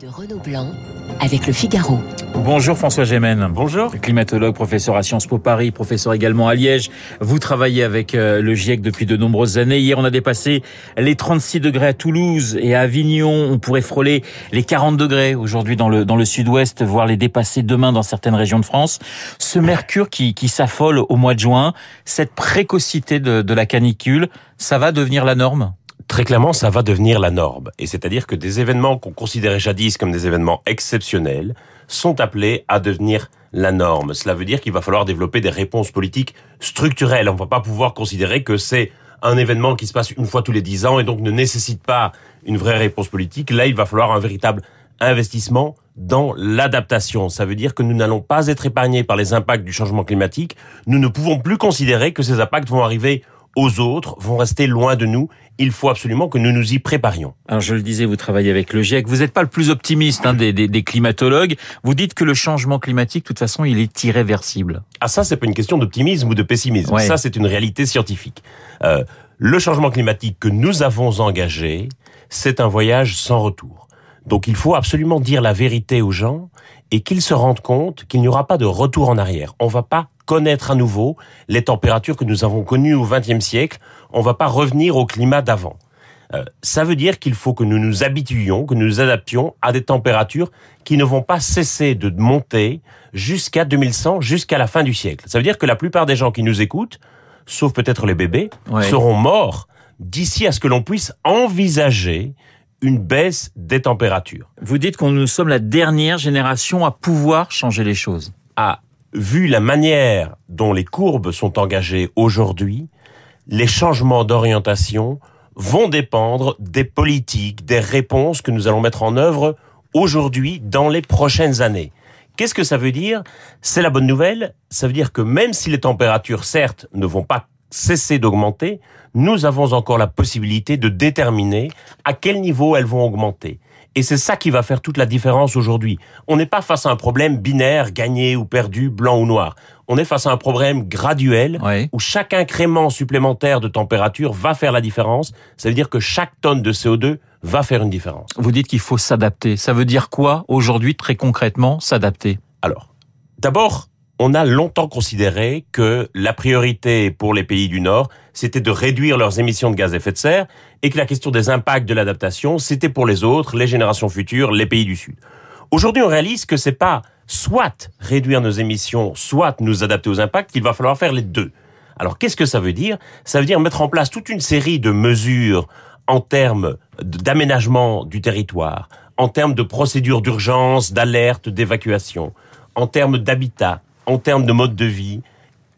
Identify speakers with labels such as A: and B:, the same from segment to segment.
A: de Renaud Blanc avec le Figaro.
B: Bonjour François Gémen.
C: Bonjour.
B: Climatologue, professeur à Sciences Po Paris, professeur également à Liège. Vous travaillez avec euh, le GIEC depuis de nombreuses années. Hier, on a dépassé les 36 degrés à Toulouse et à Avignon. On pourrait frôler les 40 degrés aujourd'hui dans le, dans le sud-ouest, voire les dépasser demain dans certaines régions de France. Ce mercure qui, qui s'affole au mois de juin, cette précocité de, de la canicule, ça va devenir la norme?
C: Très clairement, ça va devenir la norme. Et c'est-à-dire que des événements qu'on considérait jadis comme des événements exceptionnels sont appelés à devenir la norme. Cela veut dire qu'il va falloir développer des réponses politiques structurelles. On ne va pas pouvoir considérer que c'est un événement qui se passe une fois tous les dix ans et donc ne nécessite pas une vraie réponse politique. Là, il va falloir un véritable investissement dans l'adaptation. Ça veut dire que nous n'allons pas être épargnés par les impacts du changement climatique. Nous ne pouvons plus considérer que ces impacts vont arriver aux autres, vont rester loin de nous il faut absolument que nous nous y préparions.
B: Alors je le disais, vous travaillez avec le GIEC. Vous n'êtes pas le plus optimiste hein, des, des, des, climatologues. Vous dites que le changement climatique, de toute façon, il est irréversible.
C: Ah ça, c'est pas une question d'optimisme ou de pessimisme. Ouais. Ça, c'est une réalité scientifique. Euh, le changement climatique que nous avons engagé, c'est un voyage sans retour. Donc il faut absolument dire la vérité aux gens et qu'ils se rendent compte qu'il n'y aura pas de retour en arrière. On va pas connaître à nouveau les températures que nous avons connues au XXe siècle. On va pas revenir au climat d'avant. Euh, ça veut dire qu'il faut que nous nous habituions, que nous nous adaptions à des températures qui ne vont pas cesser de monter jusqu'à 2100, jusqu'à la fin du siècle. Ça veut dire que la plupart des gens qui nous écoutent, sauf peut-être les bébés, ouais. seront morts d'ici à ce que l'on puisse envisager une baisse des températures.
B: Vous dites qu'on nous sommes la dernière génération à pouvoir changer les choses.
C: Ah, vu la manière dont les courbes sont engagées aujourd'hui, les changements d'orientation vont dépendre des politiques, des réponses que nous allons mettre en œuvre aujourd'hui dans les prochaines années. Qu'est-ce que ça veut dire? C'est la bonne nouvelle. Ça veut dire que même si les températures, certes, ne vont pas cesser d'augmenter, nous avons encore la possibilité de déterminer à quel niveau elles vont augmenter. Et c'est ça qui va faire toute la différence aujourd'hui. On n'est pas face à un problème binaire, gagné ou perdu, blanc ou noir. On est face à un problème graduel
B: oui.
C: où chaque incrément supplémentaire de température va faire la différence. Ça veut dire que chaque tonne de CO2 va faire une différence.
B: Vous dites qu'il faut s'adapter. Ça veut dire quoi aujourd'hui très concrètement s'adapter?
C: Alors, d'abord, on a longtemps considéré que la priorité pour les pays du Nord, c'était de réduire leurs émissions de gaz à effet de serre et que la question des impacts de l'adaptation, c'était pour les autres, les générations futures, les pays du Sud. Aujourd'hui, on réalise que c'est pas soit réduire nos émissions, soit nous adapter aux impacts, qu'il va falloir faire les deux. Alors, qu'est-ce que ça veut dire? Ça veut dire mettre en place toute une série de mesures en termes d'aménagement du territoire, en termes de procédures d'urgence, d'alerte, d'évacuation, en termes d'habitat, en termes de mode de vie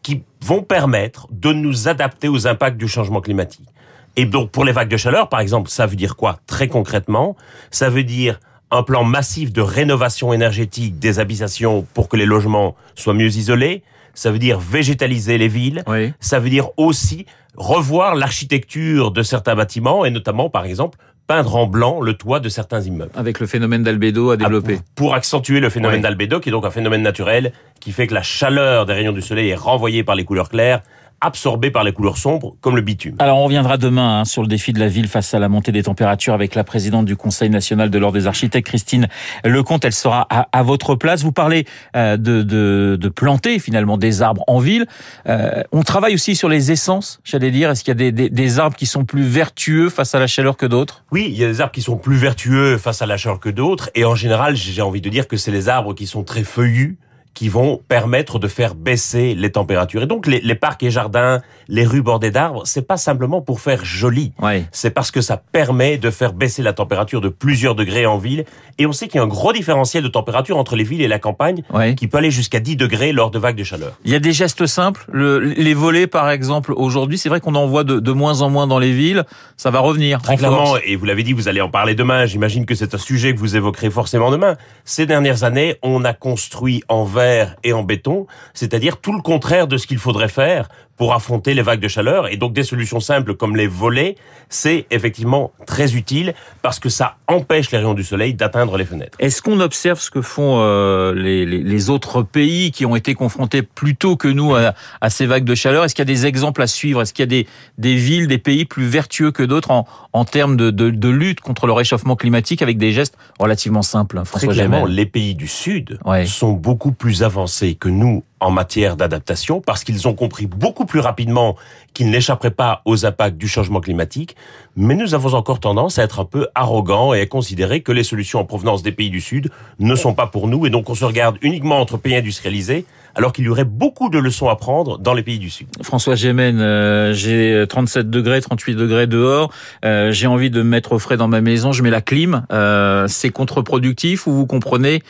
C: qui vont permettre de nous adapter aux impacts du changement climatique. Et donc pour les vagues de chaleur, par exemple, ça veut dire quoi Très concrètement, ça veut dire un plan massif de rénovation énergétique des habitations pour que les logements soient mieux isolés. Ça veut dire végétaliser les villes.
B: Oui.
C: Ça veut dire aussi revoir l'architecture de certains bâtiments et notamment, par exemple, peindre en blanc le toit de certains immeubles.
B: Avec le phénomène d'albédo à développer.
C: Ah, pour, pour, accentuer le phénomène d'albédo, qui est donc un phénomène naturel, qui fait que la chaleur des rayons du soleil est renvoyée par les couleurs claires absorbé par les couleurs sombres, comme le bitume.
B: Alors on reviendra demain hein, sur le défi de la ville face à la montée des températures avec la présidente du Conseil national de l'ordre des architectes, Christine Lecomte. Elle sera à, à votre place. Vous parlez euh, de, de, de, planter finalement des arbres en ville. Euh, on travaille aussi sur les essences, j'allais dire. Est-ce qu'il y a des, des, des, arbres qui sont plus vertueux face à la chaleur que d'autres?
C: Oui, il y a des arbres qui sont plus vertueux face à la chaleur que d'autres. Et en général, j'ai envie de dire que c'est les arbres qui sont très feuillus qui vont permettre de faire baisser les températures. Et donc les, les parcs et jardins, les rues bordées d'arbres, c'est pas simplement pour faire joli.
B: Ouais.
C: C'est parce que ça permet de faire baisser la température de plusieurs degrés en ville. Et on sait qu'il y a un gros différentiel de température entre les villes et la campagne,
B: ouais.
C: qui peut aller jusqu'à 10 degrés lors de vagues de chaleur.
B: Il y a des gestes simples. Le, les volets, par exemple, aujourd'hui, c'est vrai qu'on en voit de, de, moins en moins dans les villes. Ça va revenir.
C: Très clairement. Et vous l'avez dit, vous allez en parler demain. J'imagine que c'est un sujet que vous évoquerez forcément demain. Ces dernières années, on a construit en verre verre et en béton, c'est-à-dire tout le contraire de ce qu'il faudrait faire pour affronter les vagues de chaleur. Et donc des solutions simples comme les volets, c'est effectivement très utile parce que ça empêche les rayons du soleil d'atteindre les fenêtres.
B: Est-ce qu'on observe ce que font euh, les, les, les, autres pays qui ont été confrontés plus tôt que nous à, à ces vagues de chaleur? Est-ce qu'il y a des exemples à suivre? Est-ce qu'il y a des, des villes, des pays plus vertueux que d'autres en, en termes de, de, de, lutte contre le réchauffement climatique avec des gestes relativement simples
C: François Très clairement, les pays du Sud ouais. sont beaucoup plus avancés que nous en matière d'adaptation parce qu'ils ont compris beaucoup plus rapidement qu'ils n'échapperaient pas aux impacts du changement climatique, mais nous avons encore tendance à être un peu arrogants et à considérer que les solutions en provenance des pays du Sud ne sont pas pour nous et donc on se regarde uniquement entre pays industrialisés alors qu'il y aurait beaucoup de leçons à prendre dans les pays du Sud.
B: François Gémen, euh, j'ai 37 degrés, 38 degrés dehors, euh, j'ai envie de me mettre au frais dans ma maison, je mets la clim, euh, c'est contre-productif ou vous comprenez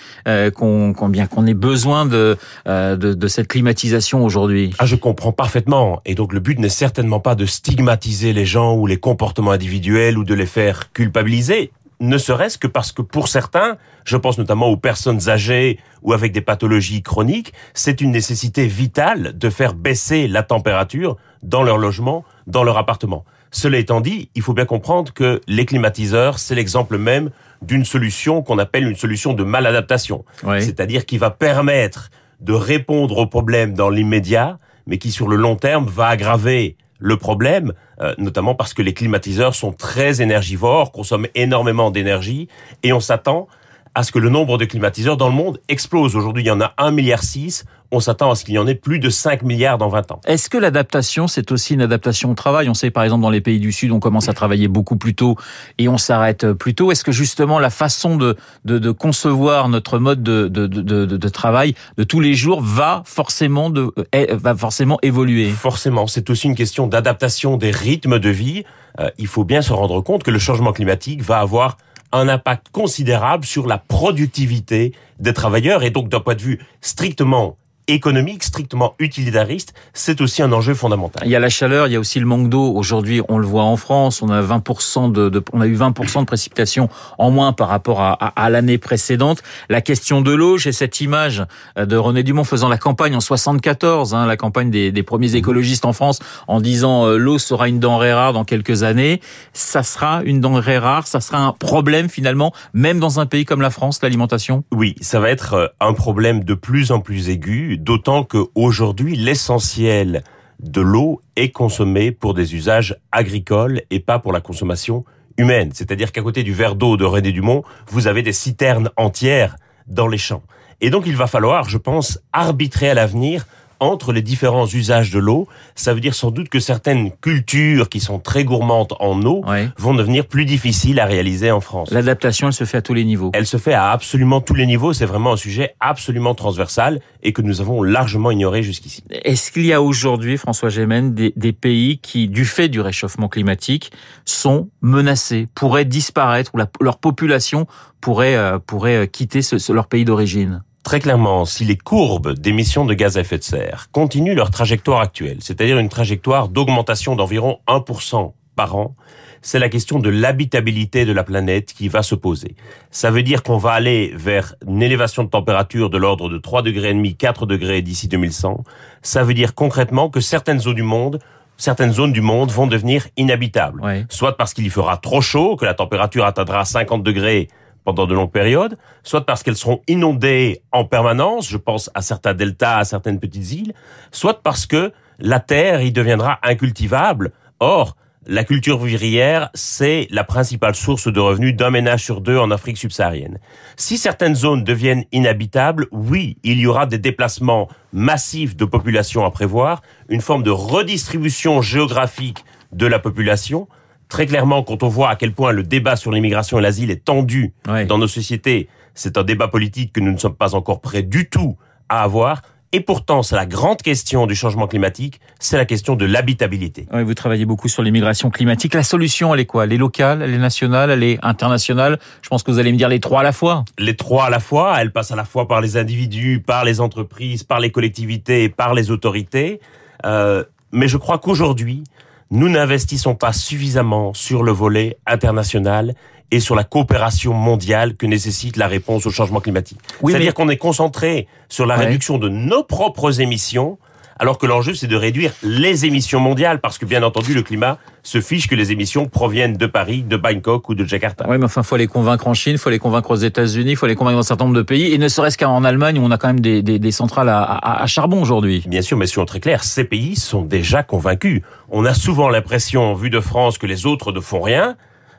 B: qu'on qu bien qu'on ait besoin de, de, de cette climatisation aujourd'hui?
C: Ah, je comprends parfaitement et donc le but n'est certainement pas de stigmatiser les gens ou les comportements individuels ou de les faire culpabiliser ne serait-ce que parce que pour certains, je pense notamment aux personnes âgées ou avec des pathologies chroniques, c'est une nécessité vitale de faire baisser la température dans leur logement, dans leur appartement. Cela étant dit, il faut bien comprendre que les climatiseurs, c'est l'exemple même d'une solution qu'on appelle une solution de maladaptation. Oui. C'est-à-dire qui va permettre de répondre aux problèmes dans l'immédiat, mais qui sur le long terme va aggraver le problème, euh, notamment parce que les climatiseurs sont très énergivores, consomment énormément d'énergie, et on s'attend à ce que le nombre de climatiseurs dans le monde explose. Aujourd'hui, il y en a 1,6 milliard. On s'attend à ce qu'il y en ait plus de 5 milliards dans 20 ans.
B: Est-ce que l'adaptation, c'est aussi une adaptation au travail? On sait, par exemple, dans les pays du Sud, on commence à travailler beaucoup plus tôt et on s'arrête plus tôt. Est-ce que justement la façon de, de, de concevoir notre mode de, de, de, de, travail de tous les jours va forcément, de, va forcément évoluer?
C: Forcément. C'est aussi une question d'adaptation des rythmes de vie. Euh, il faut bien se rendre compte que le changement climatique va avoir un impact considérable sur la productivité des travailleurs et donc d'un point de vue strictement économique, strictement utilitariste, c'est aussi un enjeu fondamental.
B: Il y a la chaleur, il y a aussi le manque d'eau. Aujourd'hui, on le voit en France, on a 20% de, de, on a eu 20% de précipitations en moins par rapport à, à, à l'année précédente. La question de l'eau, j'ai cette image de René Dumont faisant la campagne en 74, hein, la campagne des, des, premiers écologistes en France, en disant euh, l'eau sera une denrée rare dans quelques années. Ça sera une denrée rare, ça sera un problème finalement, même dans un pays comme la France, l'alimentation?
C: Oui, ça va être euh, un problème de plus en plus aigu d'autant qu'aujourd'hui, l'essentiel de l'eau est consommé pour des usages agricoles et pas pour la consommation humaine. C'est-à-dire qu'à côté du verre d'eau de René Dumont, vous avez des citernes entières dans les champs. Et donc il va falloir, je pense, arbitrer à l'avenir entre les différents usages de l'eau. Ça veut dire sans doute que certaines cultures qui sont très gourmandes en eau vont devenir plus difficiles à réaliser en France.
B: L'adaptation, elle se fait à tous les niveaux.
C: Elle se fait à absolument tous les niveaux. C'est vraiment un sujet absolument transversal et que nous avons largement ignoré jusqu'ici.
B: Est-ce qu'il y a aujourd'hui, François Gémen, des, des, pays qui, du fait du réchauffement climatique, sont menacés, pourraient disparaître ou la, leur population pourrait, euh, pourrait quitter ce, ce, leur pays d'origine?
C: Très clairement, si les courbes d'émissions de gaz à effet de serre continuent leur trajectoire actuelle, c'est-à-dire une trajectoire d'augmentation d'environ 1% par an, c'est la question de l'habitabilité de la planète qui va se poser. Ça veut dire qu'on va aller vers une élévation de température de l'ordre de 3 degrés et demi, 4 degrés d'ici 2100. Ça veut dire concrètement que certaines zones du monde certaines zones du monde vont devenir inhabitables.
B: Ouais.
C: Soit parce qu'il y fera trop chaud, que la température atteindra 50 degrés pendant de longues périodes, soit parce qu'elles seront inondées en permanence, je pense à certains deltas, à certaines petites îles, soit parce que la terre y deviendra incultivable. Or, la culture vivrière, c'est la principale source de revenus d'un ménage sur deux en Afrique subsaharienne. Si certaines zones deviennent inhabitables, oui, il y aura des déplacements massifs de population à prévoir, une forme de redistribution géographique de la population, très clairement, quand on voit à quel point le débat sur l'immigration et l'asile est tendu dans nos sociétés, c'est un débat politique que nous ne sommes pas encore prêts du tout à avoir. Et pourtant, c'est la grande question du changement climatique, c'est la question de l'habitabilité.
B: Oui, vous travaillez beaucoup sur l'immigration climatique. La solution, elle est quoi? Elle est locale, elle est nationale, elle est internationale? Je pense que vous allez me dire les trois à la fois.
C: Les trois à la fois, elle passe à la fois par les individus, par les entreprises, par les collectivités par les autorités. Euh, mais je crois qu'aujourd'hui, nous n'investissons pas suffisamment sur le volet international et sur la coopération mondiale que nécessite la réponse au changement climatique. C'est-à-dire qu'on est concentré sur la réduction de nos propres émissions alors que l'enjeu c'est de réduire les émissions mondiales, parce que bien entendu le climat se fiche que les émissions proviennent de Paris, de Bangkok ou de Jakarta.
B: Oui, mais enfin, faut les convaincre en Chine, faut les convaincre aux États-Unis, il faut les convaincre dans un certain nombre de pays, et ne serait-ce qu'en Allemagne où on a quand même des, des, des centrales à, à, à charbon aujourd'hui.
C: Bien sûr, mais soyons très clairs, ces pays sont déjà convaincus. On a souvent l'impression, vu de France, que les autres ne font rien.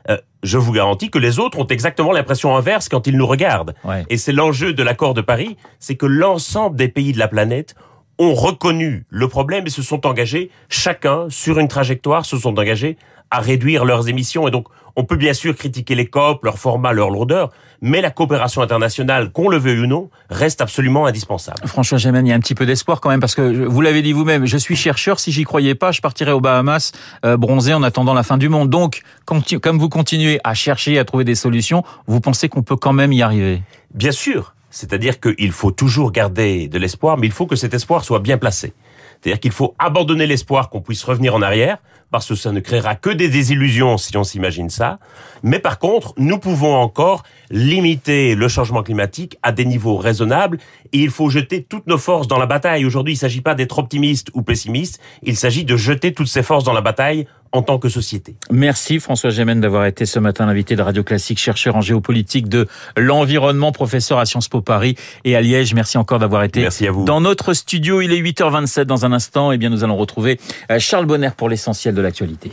C: Euh, je vous garantis que les autres ont exactement l'impression inverse quand ils nous regardent.
B: Ouais.
C: Et c'est l'enjeu de l'accord de Paris, c'est que l'ensemble des pays de la planète ont reconnu le problème et se sont engagés, chacun sur une trajectoire, se sont engagés à réduire leurs émissions. Et donc, on peut bien sûr critiquer les COP, leur format, leur lourdeur, mais la coopération internationale, qu'on le veuille ou non, reste absolument indispensable.
B: François Gémen, il y a un petit peu d'espoir quand même, parce que vous l'avez dit vous-même, je suis chercheur, si j'y croyais pas, je partirais aux Bahamas euh, bronzé en attendant la fin du monde. Donc, comme vous continuez à chercher, à trouver des solutions, vous pensez qu'on peut quand même y arriver?
C: Bien sûr, c'est-à-dire qu'il faut toujours garder de l'espoir, mais il faut que cet espoir soit bien placé. C'est-à-dire qu'il faut abandonner l'espoir qu'on puisse revenir en arrière, parce que ça ne créera que des désillusions si on s'imagine ça. Mais par contre, nous pouvons encore limiter le changement climatique à des niveaux raisonnables et il faut jeter toutes nos forces dans la bataille. Aujourd'hui, il ne s'agit pas d'être optimiste ou pessimiste, il s'agit de jeter toutes ces forces dans la bataille en tant que société.
B: Merci François Gémen d'avoir été ce matin l'invité de Radio Classique, chercheur en géopolitique de l'environnement, professeur à Sciences Po Paris et à Liège. Merci encore d'avoir été
C: Merci à vous.
B: dans notre studio. Il est 8h27 dans un instant. Et eh bien, nous allons retrouver euh, Charles Bonner pour l'essentiel de l'actualité.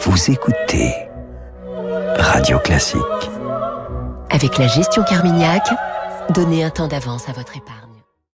D: Vous écoutez Radio Classique.
A: Avec la gestion Carmignac, donnez un temps d'avance à votre épargne.